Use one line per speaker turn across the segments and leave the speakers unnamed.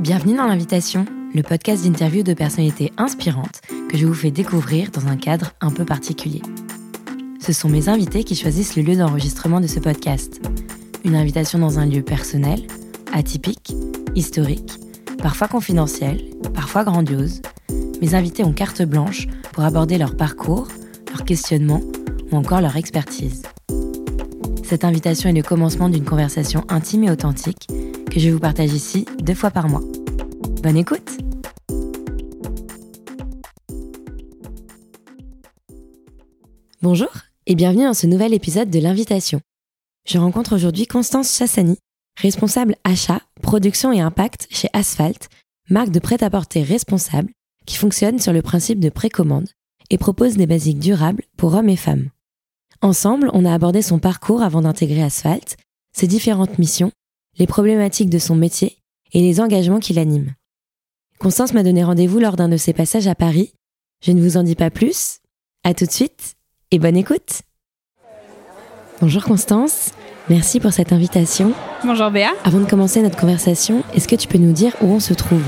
Bienvenue dans l'invitation, le podcast d'interview de personnalités inspirantes que je vous fais découvrir dans un cadre un peu particulier. Ce sont mes invités qui choisissent le lieu d'enregistrement de ce podcast. Une invitation dans un lieu personnel, atypique, historique, parfois confidentiel, parfois grandiose. Mes invités ont carte blanche pour aborder leur parcours, leur questionnement ou encore leur expertise. Cette invitation est le commencement d'une conversation intime et authentique que je vous partage ici deux fois par mois. Bonne écoute Bonjour et bienvenue dans ce nouvel épisode de l'invitation. Je rencontre aujourd'hui Constance Chassani, responsable achat, production et impact chez Asphalt, marque de prêt-à-porter responsable qui fonctionne sur le principe de précommande et propose des basiques durables pour hommes et femmes. Ensemble, on a abordé son parcours avant d'intégrer Asphalt, ses différentes missions les problématiques de son métier et les engagements qui l'animent. Constance m'a donné rendez-vous lors d'un de ses passages à Paris. Je ne vous en dis pas plus. À tout de suite et bonne écoute. Bonjour Constance, merci pour cette invitation.
Bonjour Béa.
Avant de commencer notre conversation, est-ce que tu peux nous dire où on se trouve?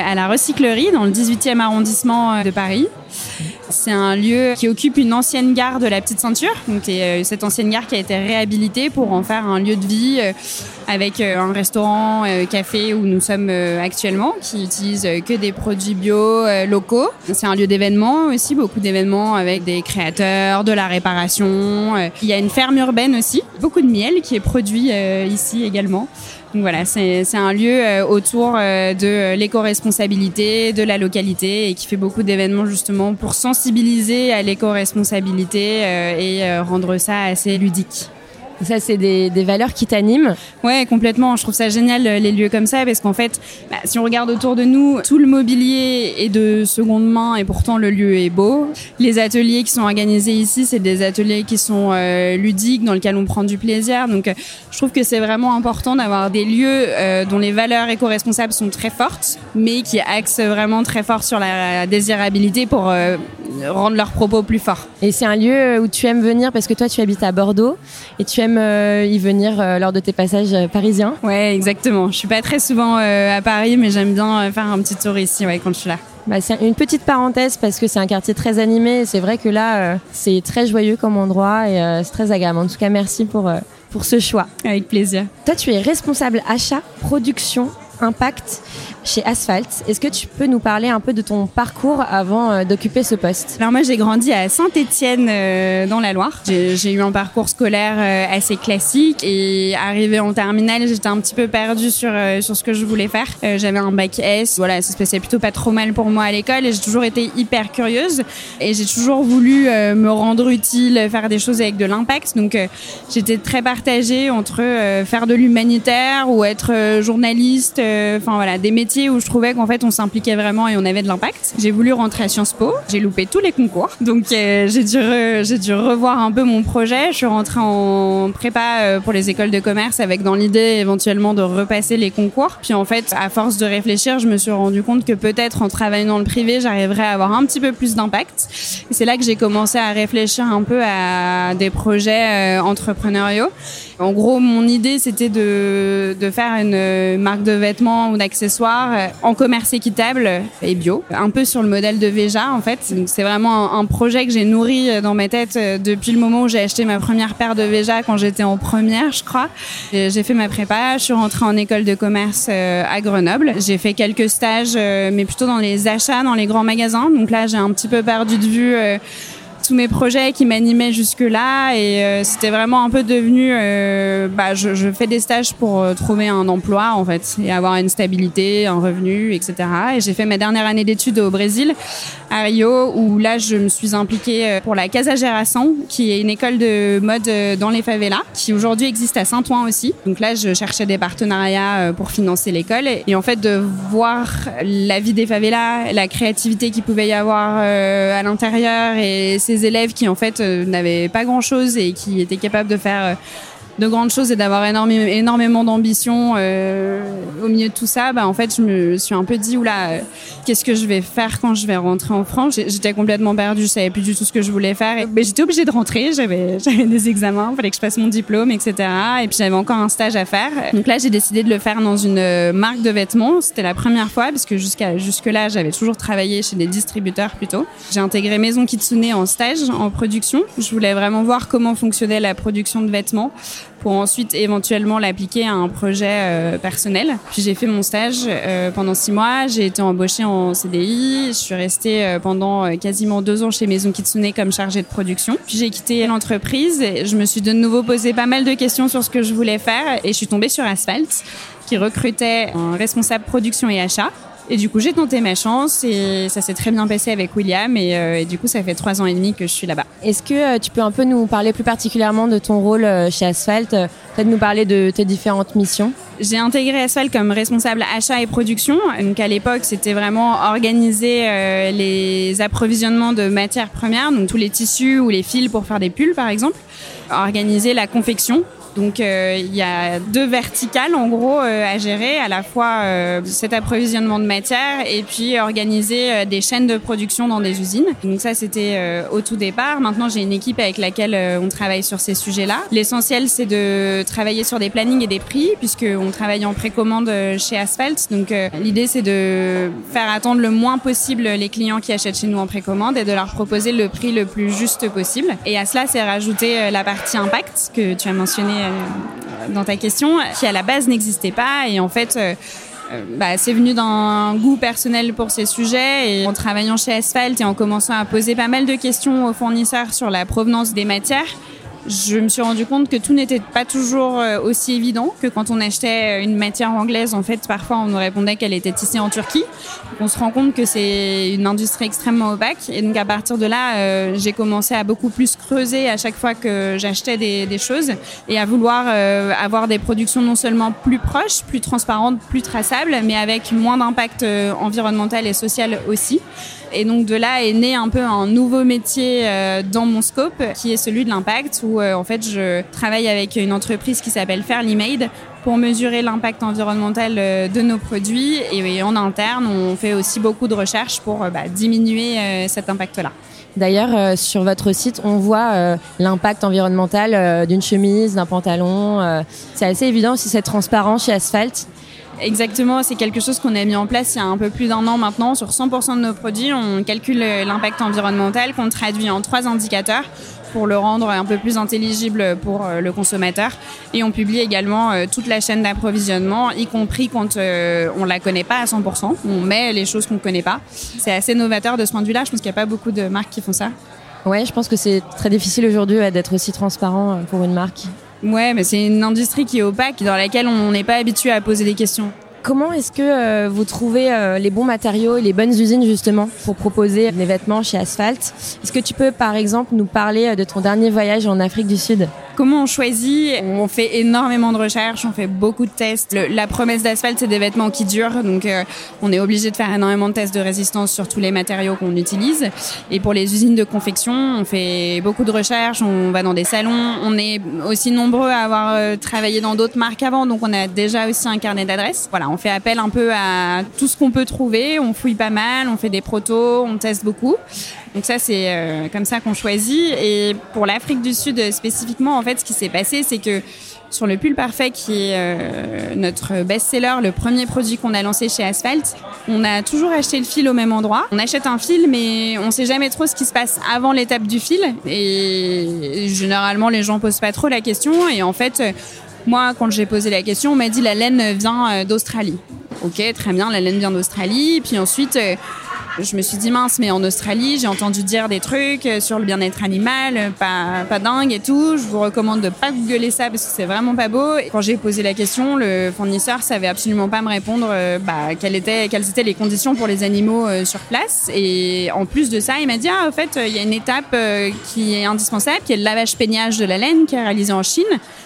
À la recyclerie dans le 18e arrondissement euh, de Paris. C'est un lieu qui occupe une ancienne gare de la Petite Ceinture. Donc, euh, cette ancienne gare qui a été réhabilitée pour en faire un lieu de vie euh, avec euh, un restaurant, café où nous sommes actuellement, qui utilise que des produits bio locaux. C'est un lieu d'événements aussi, beaucoup d'événements avec des créateurs, de la réparation. Il y a une ferme urbaine aussi, beaucoup de miel qui est produit ici également. Donc voilà, c'est un lieu autour de l'éco-responsabilité, de la localité et qui fait beaucoup d'événements justement pour sensibiliser à l'éco-responsabilité euh, et euh, rendre ça assez ludique.
Ça, c'est des, valeurs qui t'animent
Ouais, complètement. Je trouve ça génial, euh, les lieux comme ça, parce qu'en fait, bah, si on regarde autour de nous, tout le mobilier est de seconde main et pourtant le lieu est beau. Les ateliers qui sont organisés ici, c'est des ateliers qui sont euh, ludiques, dans lesquels on prend du plaisir. Donc, euh, je trouve que c'est vraiment important d'avoir des lieux dont les valeurs éco-responsables sont très fortes, mais qui axent vraiment très fort sur la désirabilité pour rendre leurs propos plus forts.
Et c'est un lieu où tu aimes venir parce que toi, tu habites à Bordeaux et tu aimes euh, y venir euh, lors de tes passages euh, parisiens
Ouais, exactement. Je suis pas très souvent à Paris, mais j'aime bien faire un petit tour ici ouais, quand je suis là.
Bah, c'est une petite parenthèse parce que c'est un quartier très animé. C'est vrai que là, c'est très joyeux comme endroit et c'est très agréable. En tout cas, merci pour, pour ce choix.
Avec plaisir.
Toi, tu es responsable achat, production, impact chez Asphalt. Est-ce que tu peux nous parler un peu de ton parcours avant euh, d'occuper ce poste?
Alors moi j'ai grandi à Saint-Étienne euh, dans la Loire. J'ai eu un parcours scolaire euh, assez classique et arrivé en terminale j'étais un petit peu perdue sur sur ce que je voulais faire. J'avais un bac S, voilà ça se passait plutôt pas trop mal pour moi à l'école et j'ai toujours été hyper curieuse et j'ai toujours voulu me rendre utile, faire des choses avec de l'impact. Donc j'étais très partagée entre faire de l'humanitaire ou être journaliste, enfin voilà des métiers où je trouvais qu'en fait on s'impliquait vraiment et on avait de l'impact. J'ai voulu rentrer à Sciences Po, j'ai loupé tous les concours, donc euh, j'ai dû j'ai dû revoir un peu mon projet. Je suis rentrée en prépa euh, pour les écoles de commerce avec dans l'idée éventuellement de repasser les concours. Puis en fait, à force de réfléchir, je me suis rendu compte que peut-être en travaillant dans le privé, j'arriverais à avoir un petit peu plus d'impact. C'est là que j'ai commencé à réfléchir un peu à des projets euh, entrepreneuriaux. En gros, mon idée, c'était de, de faire une marque de vêtements ou d'accessoires euh, en commerce équitable et bio, un peu sur le modèle de Veja en fait. C'est vraiment un, projet que j'ai nourri euh, dans ma tête euh, depuis le moment où j'ai acheté ma première paire de Veja quand j'étais en première, je crois. J'ai fait ma prépa, je suis rentrée en école de commerce à Grenoble. J'ai fait quelques stages, mais plutôt dans les achats, dans les grands magasins. Donc là, j'ai un petit peu perdu de vue tous mes projets qui m'animaient jusque-là et euh, c'était vraiment un peu devenu euh, bah, je, fais des stages pour euh, trouver un emploi en fait et avoir une stabilité, un revenu, etc. Et j'ai fait ma dernière année d'études au Brésil, à Rio, où là je me suis impliquée pour la Casa Geração, qui est une école de mode dans les favelas, qui aujourd'hui existe à Saint-Ouen aussi. Donc là je cherchais des partenariats pour financer l'école et en fait de voir la vie des favelas, la créativité qu'il pouvait y avoir à l'intérieur et ces élèves qui en fait euh, n'avaient pas grand chose et qui étaient capables de faire euh, de grandes choses et d'avoir énormément, d'ambition euh, au milieu de tout ça, bah, en fait, je me suis un peu dit, oula, euh, qu'est-ce que je vais faire quand je vais rentrer en France? J'étais complètement perdue, je savais plus du tout ce que je voulais faire. Mais j'étais obligée de rentrer, j'avais des examens, il fallait que je passe mon diplôme, etc. Et puis j'avais encore un stage à faire. Donc là, j'ai décidé de le faire dans une euh, marque de vêtements. C'était la première fois, parce que jusqu'à jusque-là, j'avais toujours travaillé chez des distributeurs plutôt. J'ai intégré Maison Kitsune en stage, en production. Je voulais vraiment voir comment fonctionnait la production de vêtements pour ensuite éventuellement l'appliquer à un projet euh, personnel. Puis j'ai fait mon stage euh, pendant six mois, j'ai été embauchée en CDI, je suis restée euh, pendant quasiment deux ans chez Maison Kitsune comme chargée de production. Puis j'ai quitté l'entreprise je me suis de nouveau posé pas mal de questions sur ce que je voulais faire et je suis tombée sur Asphalt qui recrutait un responsable production et achat. Et du coup, j'ai tenté ma chance et ça s'est très bien passé avec William. Et, euh, et, du coup, ça fait trois ans et demi que je suis là-bas.
Est-ce que euh, tu peux un peu nous parler plus particulièrement de ton rôle euh, chez Asphalt Peut-être nous parler de tes différentes missions?
J'ai intégré Asphalt comme responsable achat et production. Donc à l'époque, c'était vraiment organiser les approvisionnements de matières premières, donc tous les tissus ou les fils pour faire des pulls, par exemple. Organiser la confection donc euh, il y a deux verticales en gros euh, à gérer, à la fois euh, cet approvisionnement de matière et puis organiser des chaînes de production dans des usines. Donc ça c'était au tout départ. Maintenant j'ai une équipe avec laquelle on travaille sur ces sujets-là. L'essentiel c'est de travailler sur des plannings et des prix puisque on travaille en précommande chez Asphalt. Donc l'idée c'est de faire attendre le moins possible les clients qui achètent chez nous en précommande et de leur proposer le prix le plus juste possible. Et à cela c'est rajouter la partie impact que tu as mentionné euh, dans ta question, qui à la base n'existait pas. Et en fait, euh, euh, bah, c'est venu d'un goût personnel pour ces sujets et en travaillant chez Asphalt et en commençant à poser pas mal de questions aux fournisseurs sur la provenance des matières, je me suis rendu compte que tout n'était pas toujours euh, aussi évident que quand on achetait euh, une matière anglaise. En fait, parfois, on nous répondait qu'elle était tissée en Turquie. on se rend compte que c'est une industrie extrêmement opaque. Et donc, à partir de là, euh, j'ai commencé à beaucoup plus creuser à chaque fois que j'achetais des, des, choses et à vouloir avoir des productions non seulement plus proches, plus transparentes, plus traçables, mais avec moins d'impact environnemental et social aussi. Et donc de là est né un peu un nouveau métier euh, dans mon scope, qui est celui de l'impact, où euh, en fait je travaille avec une entreprise qui s'appelle Fairly Made pour mesurer l'impact environnemental euh, de nos produits. Et, en interne, on fait aussi beaucoup de recherches pour bah, diminuer cet impact-là.
D'ailleurs, sur votre site, on voit l'impact environnemental d'une chemise, d'un pantalon. c'est assez évident aussi cette transparence chez Asphalt.
Exactement, c'est quelque chose qu'on a mis en place il y a un peu plus d'un an maintenant. Sur 100% de nos produits, on calcule l'impact environnemental qu'on traduit en trois indicateurs pour le rendre un peu plus intelligible pour euh, le consommateur. Et on publie également euh, toute la chaîne d'approvisionnement, y compris quand euh, on la connaît pas à 100%. On met les choses qu'on ne connaît pas. C'est assez novateur de ce point de vue-là. Je pense qu'il n'y a pas beaucoup de marques qui font ça.
Ouais, je pense que c'est très difficile aujourd'hui d'être aussi transparent pour une marque.
Ouais, mais c'est une industrie qui est opaque, dans laquelle on n'est pas habitué à poser des questions.
Comment est-ce que euh, vous trouvez euh, les bons matériaux et les bonnes usines justement pour proposer des vêtements chez Asphalt? Est-ce que tu peux par exemple nous parler euh, de ton dernier voyage en Afrique du Sud?
Comment on choisit On fait énormément de recherches, on fait beaucoup de tests. la promesse d'Asphalt, c'est des vêtements qui durent, donc on est obligé de faire énormément de tests de résistance sur tous les matériaux qu'on utilise. Et pour les usines de confection, on fait beaucoup de recherches, on va dans des salons, on est aussi nombreux à avoir travaillé dans d'autres marques avant, donc on a déjà aussi un carnet d'adresses. Voilà, on fait appel un peu à tout ce qu'on peut trouver. On fouille pas mal, on fait des protos, on teste beaucoup. Donc ça, c'est euh, comme ça qu'on choisit. Et pour l'Afrique du Sud spécifiquement, en fait, ce qui s'est passé, c'est que sur le pull parfait, qui est euh, notre best-seller, le premier produit qu'on a lancé chez Asphalt, on a toujours acheté le fil au même endroit. On achète un fil, mais on sait jamais trop ce qui se passe avant l'étape du fil. Et généralement, les gens posent pas trop la question. Et en fait, moi, quand j'ai posé la question, on m'a dit la laine vient euh, d'Australie. Ok, très bien, la laine vient d'Australie. Puis ensuite, euh, je me suis dit mince, mais en Australie, j'ai entendu dire des trucs euh, sur le bien-être animal, pas, pas dingue et tout. Je vous recommande de pas googler ça parce que c'est vraiment pas beau. Quand j'ai posé la question, le fournisseur savait absolument pas me répondre bah, quelles, étaient, les conditions pour les animaux sur place. Et en plus de ça, il m'a dit ah, en fait, il y a une étape qui est indispensable, qui est le lavage peignage de la laine qui est réalisé en Chine.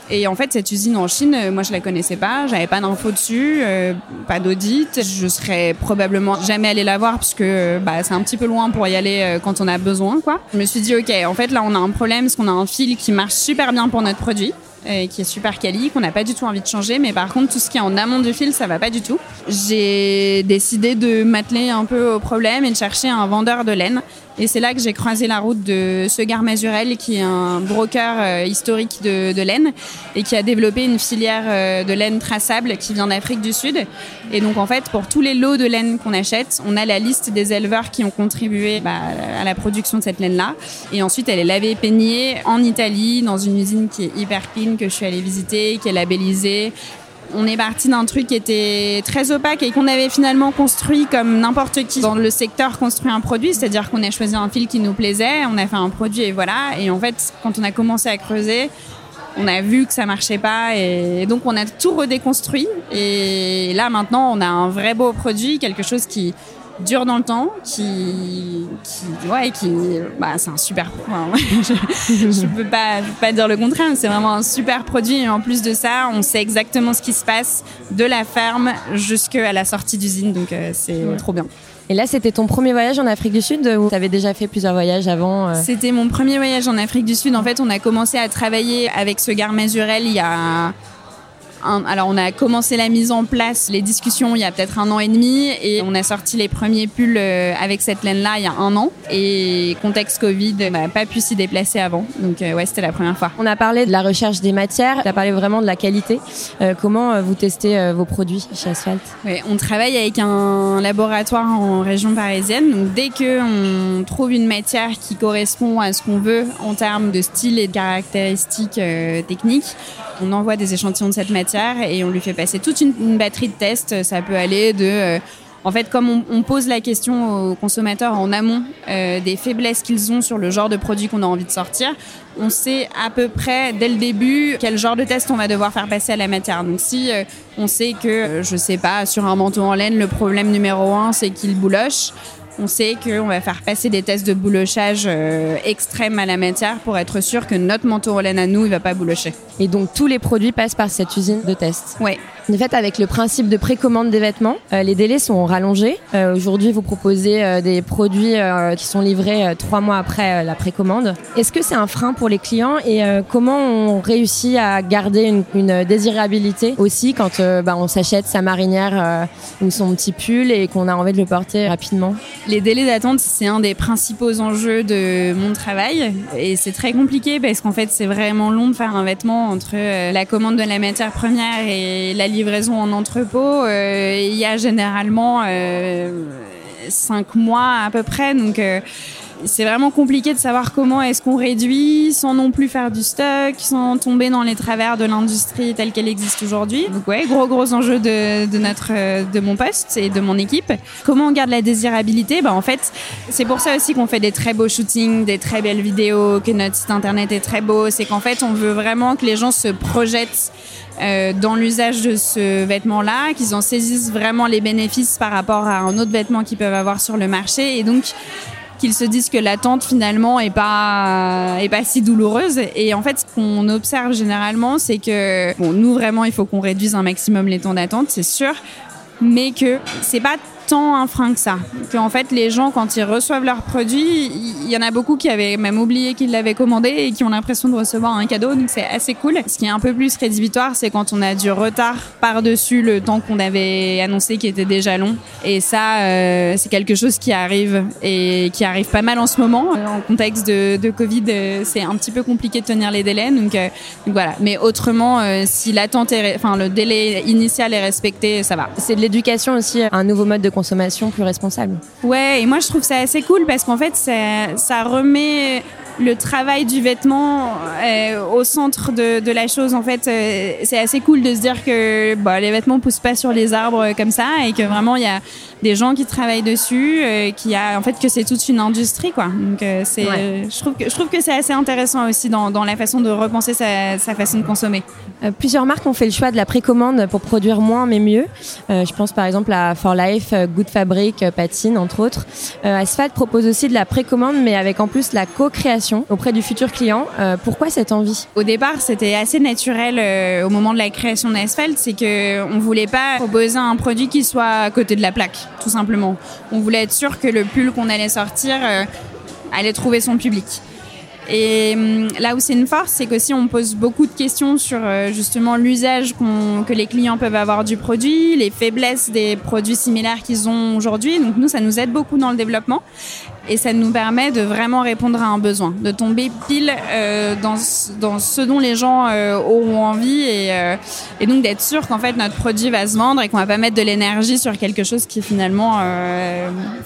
Et en fait, cette usine en Chine, euh, moi, je la connaissais pas, j'avais pas d'infos dessus, euh, pas d'audit. Je serais probablement jamais allée la voir parce euh, bah, c'est un petit peu loin pour y aller quand on a besoin, quoi. Je me suis dit, ok, en fait, là, on a un problème parce qu'on a un fil qui marche super bien pour notre produit. euh, qui est super quali, qu'on n'a pas du tout envie de changer. Mais par contre, tout ce qui est en amont du fil, ça va pas du tout. J'ai décidé de m'atteler un peu au problème et de chercher un vendeur de laine. Et c'est là que j'ai croisé la route de Segar Mazurel, qui est un broker euh, historique de, laine et qui a développé une filière euh, de laine traçable qui vient d'Afrique du Sud. Et donc, en fait, pour tous les lots de laine qu'on achète, on a la liste des éleveurs qui ont contribué bah, à la production de cette laine-là. Et ensuite, elle est lavée peignée en Italie, dans une usine qui est hyper clean, que je suis allée visiter, qui est labellisée, on est parti d'un truc qui était très opaque et qu'on avait finalement construit comme n'importe qui dans le secteur construit un produit, c'est-à-dire qu'on a choisi un fil qui nous plaisait, on a fait un produit et voilà. Et en fait, quand on a commencé à creuser, on a vu que ça marchait pas et donc on a tout redéconstruit. Et là maintenant, on a un vrai beau produit, quelque chose qui dure dans le temps, qui, qui ouais, qui, bah, c'est un super. je, je peux pas, pas dire le contraire. C'est vraiment un super produit. Et en plus de ça, on sait exactement ce qui se passe de la ferme jusqu'à la sortie d'usine. Donc euh, c'est trop bien.
Et là, c'était ton premier voyage en Afrique du Sud ou tu avais déjà fait plusieurs voyages avant euh
C'était mon premier voyage en Afrique du Sud. En fait, on a commencé à travailler avec ce gars Mazurel il y a alors on a commencé la mise en place, les discussions il y a peut-être un an et demi et on a sorti les premiers pulls euh, avec cette laine-là il y a un an. Et contexte Covid, on n'a pas pu s'y déplacer avant. Donc euh, ouais, c'était la première fois.
On a parlé de la recherche des matières, tu as parlé vraiment de la qualité. Euh, comment vous testez vos produits chez Asphalt?
Ouais, On travaille avec un laboratoire en région parisienne. Donc dès qu'on trouve une matière qui correspond à ce qu'on veut en termes de style et de caractéristiques techniques, on envoie des échantillons de cette matière et on lui fait passer toute une, batterie de tests. Ça peut aller de euh, en fait, comme on, pose la question aux consommateurs en amont euh, des faiblesses qu'ils ont sur le genre de produit qu'on a envie de sortir, on sait à peu près dès le début quel genre de test on va devoir faire passer à la matière. Donc si euh, on sait que, je sais pas, sur un manteau en laine, le problème numéro un, c'est qu'il bouloche, on sait qu'on va faire passer des tests de boulochage euh, extrêmes à la matière pour être sûr que notre manteau en laine à nous, il va pas boulocher.
Et donc tous les produits passent par cette usine de test.
Oui.
En fait, avec le principe de précommande des vêtements, euh, les délais sont rallongés. Euh, aujourd'hui, vous proposez des produits qui sont livrés trois mois après la précommande. Est-ce que c'est un frein pour les clients et comment on réussit à garder une, une désirabilité aussi quand bah, on s'achète sa marinière ou son petit pull et qu'on a envie de le porter rapidement?
Les délais d'attente, c'est un des principaux enjeux de mon travail et c'est très compliqué parce qu'en fait, c'est vraiment long de faire un vêtement entre euh, la commande de la matière première et la livraison en entrepôt. Euh, il y a généralement euh, cinq mois à peu près, donc c'est vraiment compliqué de savoir comment est-ce qu'on réduit sans non plus faire du stock, sans tomber dans les travers de l'industrie telle qu'elle existe aujourd'hui. Donc ouais, gros gros enjeu de, de notre de mon poste et de mon équipe. Comment on garde la désirabilité? Bah en fait, c'est pour ça aussi qu'on fait des très beaux shootings, des très belles vidéos, que notre site internet est très beau. C'est qu'en fait, on veut vraiment que les gens se projettent euh, dans l'usage de ce vêtement-là, qu'ils en saisissent vraiment les bénéfices par rapport à un autre vêtement qu'ils peuvent avoir sur le marché. Et donc, qu'ils se disent que l'attente finalement est pas est pas si douloureuse. Et en fait ce qu'on observe généralement c'est que bon nous vraiment il faut qu'on réduise un maximum les temps d'attente c'est sûr. Mais que c'est pas tant un frein que ça. en fait, les gens, quand ils reçoivent leurs produits, il y en a beaucoup qui avaient même oublié qu'ils l'avaient commandé et qui ont l'impression de recevoir un cadeau, donc c'est assez cool. Ce qui est un peu plus rédhibitoire, c'est quand on a du retard par-dessus le temps qu'on avait annoncé qui était déjà long. Et ça, euh, c'est quelque chose qui arrive et qui arrive pas mal en ce moment. En contexte de, Covid, euh, c'est un petit peu compliqué de tenir les délais, donc, euh, voilà. Mais autrement, si l'attente, enfin le délai initial est respecté, ça va.
C'est de l'éducation aussi, un nouveau mode de consommation plus responsable.
Ouais, et moi je trouve ça assez cool parce qu'en fait ça, remet le travail du vêtement euh, au centre de, de, la chose. En fait, euh, c'est assez cool de se dire que bah, les vêtements poussent pas sur les arbres comme ça et que vraiment il y a des gens qui travaillent dessus, euh, qui a en fait que c'est toute une industrie quoi. Donc c'est, je trouve que je trouve que c'est assez intéressant aussi dans, dans la façon de repenser sa, sa façon de consommer.
plusieurs marques ont fait le choix de la précommande pour produire moins mais mieux. je pense par exemple à For Life, Good Fabric, Patine entre autres. Asphalt propose aussi de la précommande mais avec en plus la co-création auprès du futur client. Euh, pourquoi cette envie?
Au départ, c'était assez naturel euh, au moment de la création d'Asphalt, c'est que on voulait pas proposer un produit qui soit à côté de la plaque, tout simplement. On voulait être sûr que le pull qu'on allait sortir euh, allait trouver son public. Et hum, là où c'est une force, c'est qu'aussi on pose beaucoup de questions sur euh, justement l'usage que les clients peuvent avoir du produit, les faiblesses des produits similaires qu'ils ont aujourd'hui. Donc nous, ça nous aide beaucoup dans le développement et ça nous permet de vraiment répondre à un besoin, de tomber pile euh, dans, dans ce dont les gens euh, auront envie et, euh, et donc d'être sûr qu'en fait notre produit va se vendre et qu'on va pas mettre de l'énergie sur quelque chose qui finalement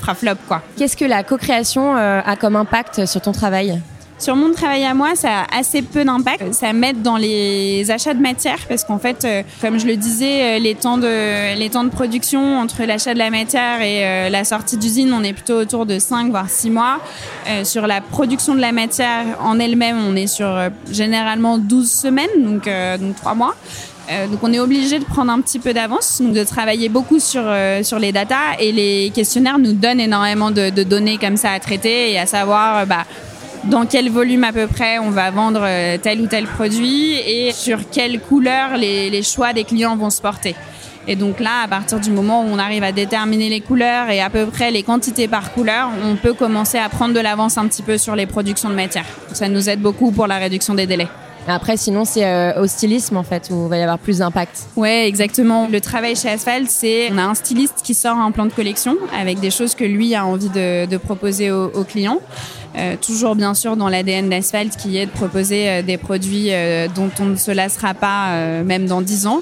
fera flop.
Qu'est-ce que la co-création a comme impact sur ton travail?
Sur mon travail à moi, ça a assez peu d'impact. Ça m'aide dans les achats de matière parce qu'en fait, euh, comme je le disais, euh, les temps de production entre l'achat de la matière et euh, la sortie d'usine, on est plutôt autour de 5 voire 6 mois. sur la production de la matière en elle-même, on est sur généralement 12 semaines, donc donc 3 mois. donc on est obligé de prendre un petit peu d'avance, de travailler beaucoup sur les datas et les questionnaires nous donnent énormément de, de données comme ça à traiter et à savoir bah dans quel volume à peu près on va vendre euh, tel ou tel produit et sur quelle couleur les, les, choix des clients vont se porter. Et donc là, à partir du moment où on arrive à déterminer les couleurs et à peu près les quantités par couleur, on peut commencer à prendre de l'avance un petit peu sur les productions de matière. Ça nous aide beaucoup pour la réduction des délais.
Après, sinon, c'est euh, au stylisme, en fait, où il va y avoir plus d'impact.
Ouais, exactement. Le travail chez Asphalt, c'est on a un styliste qui sort un plan de collection avec des choses que lui a envie de, de proposer aux, aux clients. Euh, toujours bien sûr dans l'ADN d'Asphalt qui est de proposer euh, des produits euh, dont on ne se lassera pas même dans 10 ans.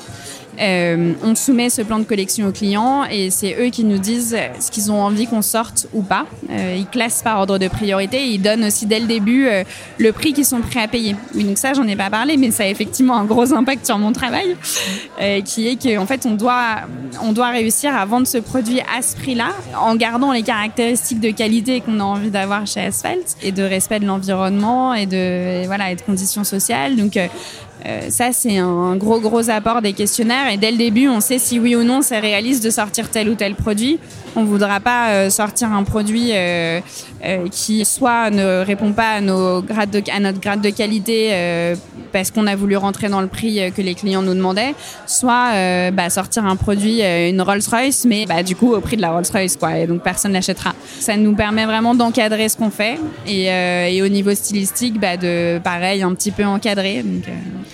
Euh, on soumet ce plan de collection aux clients et c'est eux qui nous disent ce qu'ils ont envie qu'on sorte ou pas. Euh, ils classent par ordre de priorité et ils donnent aussi dès le début euh, le prix qu'ils sont prêts à payer. Oui, donc ça, j'en ai pas parlé, mais ça a effectivement un gros impact sur mon travail, qui est qu'en fait, on doit, on doit réussir à vendre ce produit à ce prix-là en gardant les caractéristiques de qualité qu'on a envie d'avoir chez Asphalt et de respect de l'environnement et de, voilà, et de conditions sociales. Donc, euh, ça, c'est un gros, gros apport des questionnaires. Et dès le début, on sait si oui ou non c'est réaliste de sortir tel ou tel produit. On voudra pas euh, sortir un produit euh, qui soit ne répond pas à, notre grade de qualité parce qu'on a voulu rentrer dans le prix que les clients nous demandaient, soit bah, sortir un produit, une Rolls-Royce, mais bah, du coup au prix de la Rolls-Royce, quoi. Et donc personne l'achètera. Ça nous permet vraiment d'encadrer ce qu'on fait et, au niveau stylistique, bah, de pareil un petit peu encadrer.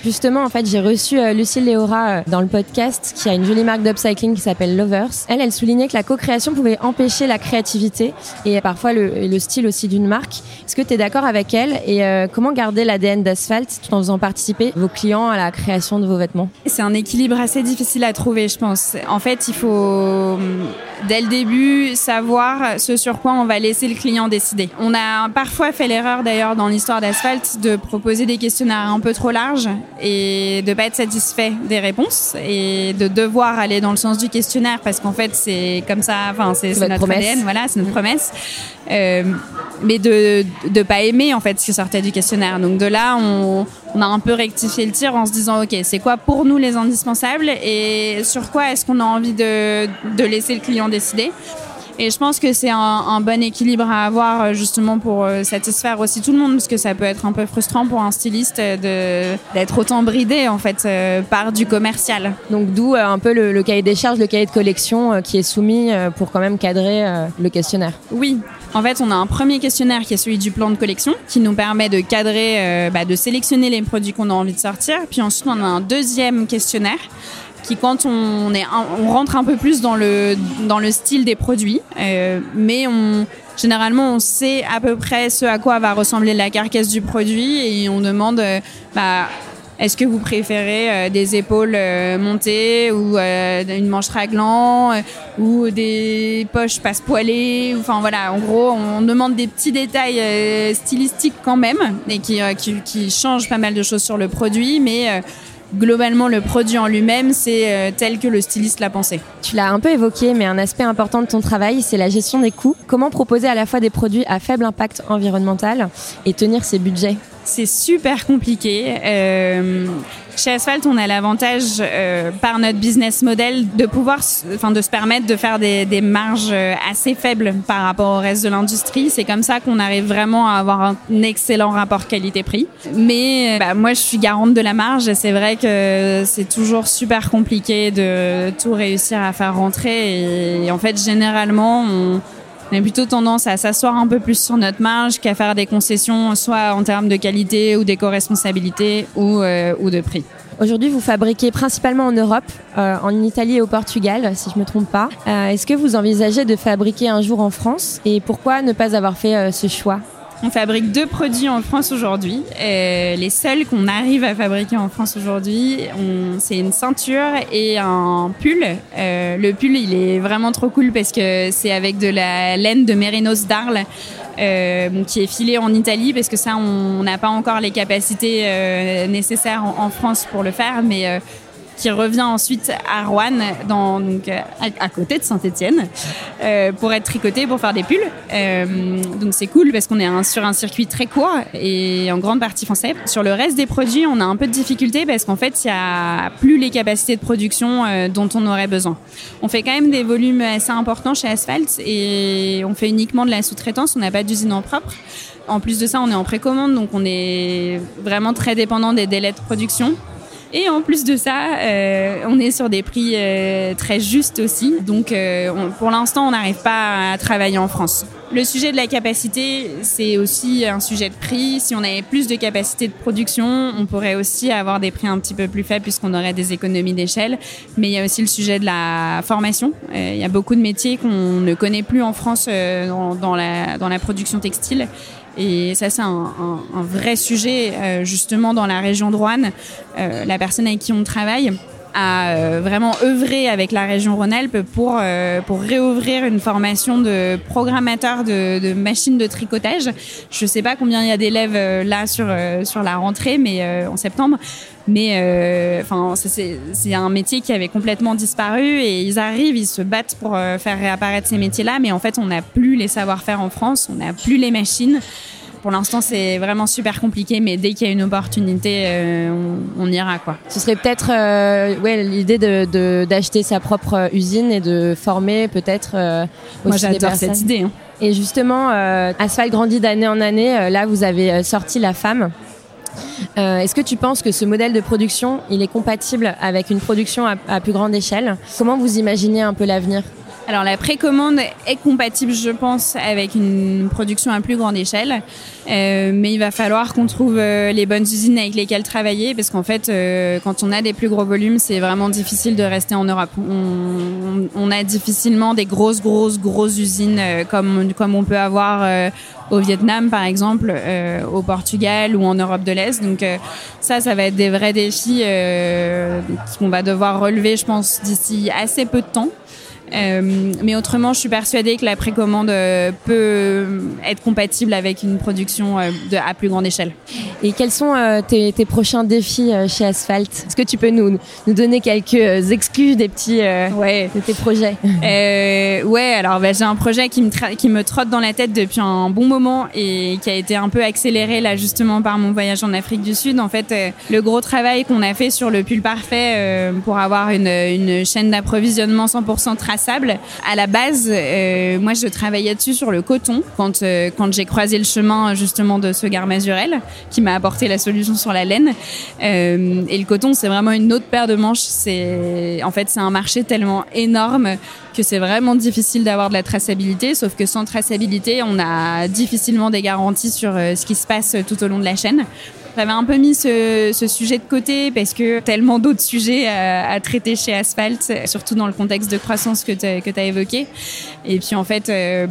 Justement, en fait, j'ai reçu Lucille Léora dans le podcast qui a une jolie marque d'upcycling qui s'appelle Lovers. Elle, elle soulignait que la co-création pouvait empêcher la créativité et parfois le, le style aussi d'une marque. Est-ce que tu es d'accord avec elle et euh, comment garder l'ADN d'Asphalt tout en faisant participer vos clients à la création de vos vêtements?
C'est un équilibre assez difficile à trouver, je pense. En fait, il faut dès le début savoir ce sur quoi on va laisser le client décider. On a parfois fait l'erreur d'ailleurs dans l'histoire d'Asphalt de proposer des questionnaires un peu trop larges et de pas être satisfait des réponses et de devoir aller dans le sens du questionnaire parce qu'en fait c'est comme ça, enfin c'est notre
promesse.
ADN, voilà, c'est notre promesse. Euh, mais de de pas aimer en fait ce qui sortait du questionnaire. Donc de là, on, on a un peu rectifié le tir en se disant ok, c'est quoi pour nous les indispensables et sur quoi est-ce qu'on a envie de de laisser le client décider? Et je pense que c'est un, un, bon équilibre à avoir euh, justement pour euh, satisfaire aussi tout le monde, parce que ça peut être un peu frustrant pour un styliste de d'être autant bridé en fait euh, par du commercial.
Donc d'où un peu le, le, cahier des charges, le cahier de collection qui est soumis pour quand même cadrer le questionnaire.
Oui. En fait, on a un premier questionnaire qui est celui du plan de collection, qui nous permet de cadrer, bah, de sélectionner les produits qu'on a envie de sortir. Puis ensuite, on a un deuxième questionnaire qui quand on rentre un peu plus dans le style des produits euh, mais on généralement on sait à peu près ce à quoi va ressembler la carcasse du produit et on demande euh, bah est-ce que vous préférez euh, des épaules montées ou une manche raglan ou des poches passe-poilées Enfin voilà, en gros, on demande des petits détails stylistiques quand même et qui, qui, qui changent pas mal de choses sur le produit, mais globalement le produit en lui-même, c'est euh, tel que le styliste l'a pensé.
Tu l'as un peu évoqué, mais un aspect important de ton travail, c'est la gestion des coûts. Comment proposer à la fois des produits à faible impact environnemental et tenir ses budgets?
C'est super compliqué. Euh, chez Asphalt, on a l'avantage, euh, par notre business model, de pouvoir, enfin, de se permettre de faire des, des, marges assez faibles par rapport au reste de l'industrie. C'est comme ça qu'on arrive vraiment à avoir un excellent rapport qualité-prix. Mais bah, moi, je suis garante de la marge et c'est vrai que c'est toujours super compliqué de tout réussir à faire rentrer. Et, et en fait, généralement, on On a plutôt tendance à s'asseoir un peu plus sur notre marge qu'à faire des concessions, soit en termes de qualité ou d'éco-responsabilité ou, ou de prix.
Aujourd'hui, vous fabriquez principalement en Europe, en Italie et au Portugal, si je ne me trompe pas. Est-ce que vous envisagez de fabriquer un jour en France Et pourquoi ne pas avoir fait ce choix?
On fabrique deux produits en France aujourd'hui. les seuls qu'on arrive à fabriquer en France aujourd'hui, c'est une ceinture et un pull. Euh, le pull, il est vraiment trop cool parce que c'est avec de la laine de Mérinos d'Arles. Euh, qui est filé en Italie parce que ça on n'a pas encore les capacités euh, nécessaires en, France pour le faire mais qui revient ensuite à Rouen, donc, euh, à, côté de Saint-Etienne, euh, pour être tricoté, pour faire des pulls. Euh, donc c'est cool parce qu'on est sur un circuit très court et en grande partie français. Sur le reste des produits, on a un peu de difficulté parce qu'en fait, il n'y a plus les capacités de production dont on aurait besoin. On fait quand même des volumes assez importants chez Asphalt et on fait uniquement de la sous-traitance, on n'a pas d'usine en propre. En plus de ça, on est en précommande, donc on est vraiment très dépendant des délais de production. Et en plus de ça, euh, on est sur des prix euh, très justes aussi. Donc euh, pour l'instant, on n'arrive pas à travailler en France. Le sujet de la capacité, c'est aussi un sujet de prix. Si on avait plus de capacité de production, on pourrait aussi avoir des prix un petit peu plus faibles puisqu'on aurait des économies d'échelle. Mais il y a aussi le sujet de la formation. il y a beaucoup de métiers qu'on ne connaît plus en France dans, la, dans la production textile. Et ça, c'est un, un, vrai sujet euh, justement dans la région de Rouen. Euh, la personne avec qui on travaille a euh, vraiment œuvré avec la région Rhône-Alpes pour pour réouvrir une formation de programmateur de, de machines de tricotage. Je sais pas combien il y a d'élèves là sur sur la rentrée, mais en septembre. Mais enfin, c'est un métier qui avait complètement disparu et ils arrivent, ils se battent pour faire réapparaître ces métiers-là. Mais en fait, on n'a plus les savoir-faire en France, on n'a plus les machines pour l'instant, c'est vraiment super compliqué, mais dès qu'il y a une opportunité, euh, on, ira quoi.
Ce serait peut-être euh, ouais, l'idée de, d'acheter sa propre usine et de former peut-être euh,
Moi, j'adore cette idée. Hein.
Et justement, Asphalt grandit d'année en année. là, vous avez sorti La Femme. Est-ce que tu penses que ce modèle de production, est compatible avec une production à plus grande échelle? Comment vous imaginez un peu l'avenir?
Alors la précommande est compatible, je pense, avec une production à plus grande échelle, euh, mais il va falloir qu'on trouve euh, les bonnes usines avec lesquelles travailler, parce qu'en fait, euh, quand on a des plus gros volumes, c'est vraiment difficile de rester en Europe. On, on, a difficilement des grosses, grosses, grosses usines comme comme on peut avoir au Vietnam, par exemple, au Portugal ou en Europe de l'Est. Donc ça, ça va être des vrais défis qu'on va devoir relever, je pense, d'ici assez peu de temps. Euh, mais autrement, je suis persuadée que la précommande euh, peut être compatible avec une production euh, de, à plus grande échelle.
Et quels sont tes, tes, prochains défis chez Asphalt? Est-ce que tu peux nous, nous donner quelques exclus des petits ouais. de tes projets?
Ouais, alors bah, j'ai un projet qui me, qui me trotte dans la tête depuis un bon moment et qui a été un peu accéléré là justement par mon voyage en Afrique du Sud. En fait, le gros travail qu'on a fait sur le pull parfait pour avoir une, une chaîne d'approvisionnement 100% tracée à la base, euh, moi, je travaillais dessus sur le coton quand euh, quand j'ai croisé le chemin justement de ce Mazurel qui m'a apporté la solution sur la laine. Euh, et le coton, c'est vraiment une autre paire de manches. C'est en fait c'est un marché tellement énorme que c'est vraiment difficile d'avoir de la traçabilité. Sauf que sans traçabilité, on a difficilement des garanties sur ce qui se passe tout au long de la chaîne. J'avais un peu mis ce, sujet de côté parce que tellement d'autres sujets à, traiter chez Asphalt, surtout dans le contexte de croissance que tu as évoqué. Et puis en fait, euh,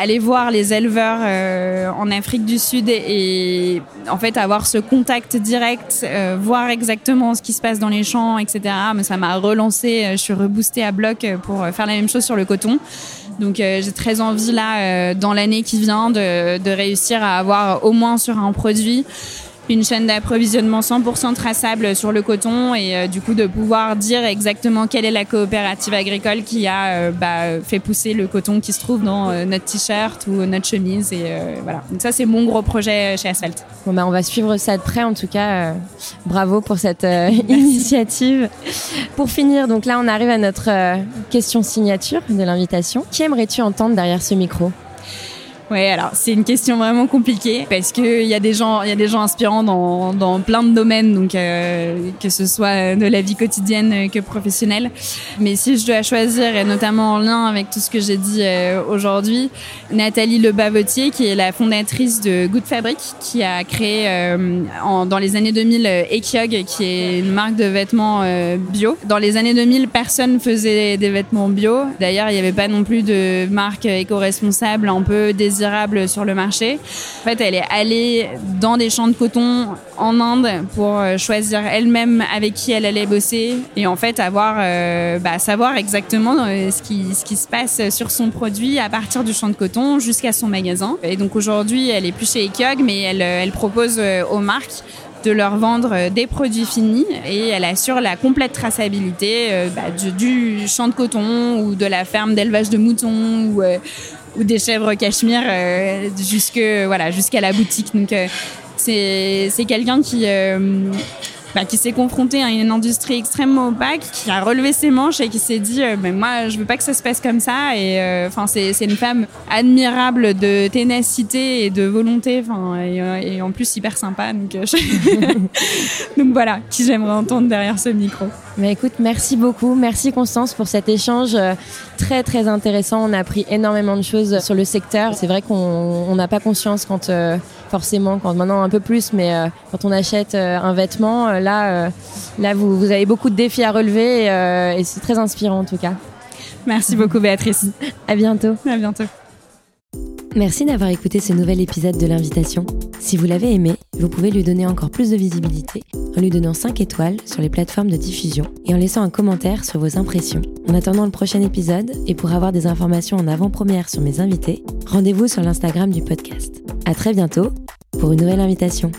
aller voir les éleveurs euh, en Afrique du Sud et, en fait avoir ce contact direct, euh, voir exactement ce qui se passe dans les champs, etc. Ça m'a relancé. Je suis reboostée à bloc pour faire la même chose sur le coton. Donc j'ai très envie là, dans l'année qui vient, de, de réussir à avoir au moins sur un produit une chaîne d'approvisionnement 100% traçable sur le coton et euh, du coup de pouvoir dire exactement quelle est la coopérative agricole qui a euh, bah, fait pousser le coton qui se trouve dans euh, notre t-shirt ou notre chemise et voilà. Donc ça c'est mon gros projet chez Asphalt.
Bon bah on va suivre ça de près en tout cas. bravo pour cette initiative. Pour finir, donc là on arrive à notre question signature de l'invitation. Qui aimerais-tu entendre derrière ce micro?
Ouais, alors c'est une question vraiment compliquée parce que il y a des gens, y a des gens inspirants dans, dans plein de domaines, donc euh, que ce soit de la vie quotidienne que professionnelle. Mais si je dois choisir, et notamment en lien avec tout ce que j'ai dit euh, aujourd'hui, Nathalie Lebavotier, qui est la fondatrice de Good Fabric, qui a créé euh, en, dans les années 2000 Ekiog, qui est une marque de vêtements bio. Dans les années 2000, personne faisait des vêtements bio. D'ailleurs, il n'y avait pas non plus de marque éco-responsable un peu désirable sur le marché. En fait, elle est allée dans des champs de coton en Inde pour euh, choisir elle-même avec qui elle allait bosser et en fait avoir, euh, bah, savoir exactement euh, ce qui, se passe sur son produit à partir du champ de coton jusqu'à son magasin. Et donc aujourd'hui, elle est plus chez Ekyog, mais elle propose aux marques de leur vendre des produits finis et elle assure la complète traçabilité bah, du, champ de coton ou de la ferme d'élevage de moutons ou, ou des chèvres cachemire euh, jusque voilà jusqu'à la boutique. Donc euh, c'est quelqu'un qui euh, bah, qui s'est confronté à une industrie extrêmement opaque, qui a relevé ses manches et qui s'est dit euh, mais moi je veux pas que ça se passe comme ça. Et euh, enfin c'est une femme admirable de ténacité et de volonté euh, et, en plus hyper sympa. Donc donc voilà qui j'aimerais entendre derrière ce micro.
Mais écoute merci beaucoup. Merci Constance pour cet échange très très intéressant. On a appris énormément de choses sur le secteur. C'est vrai qu'on n'a pas conscience quand forcément quand maintenant un peu plus mais quand on achète un vêtement là, euh, là vous, vous, avez beaucoup de défis à relever et, euh, et c'est très inspirant en tout cas.
Merci beaucoup Béatrice.
À bientôt.
À bientôt.
Merci d'avoir écouté ce nouvel épisode de l'invitation. Si vous l'avez aimé, vous pouvez lui donner encore plus de visibilité en lui donnant 5 étoiles sur les plateformes de diffusion et en laissant un commentaire sur vos impressions. En attendant le prochain épisode et pour avoir des informations en avant-première sur mes invités, rendez-vous sur l'Instagram du podcast. À très bientôt pour une nouvelle invitation.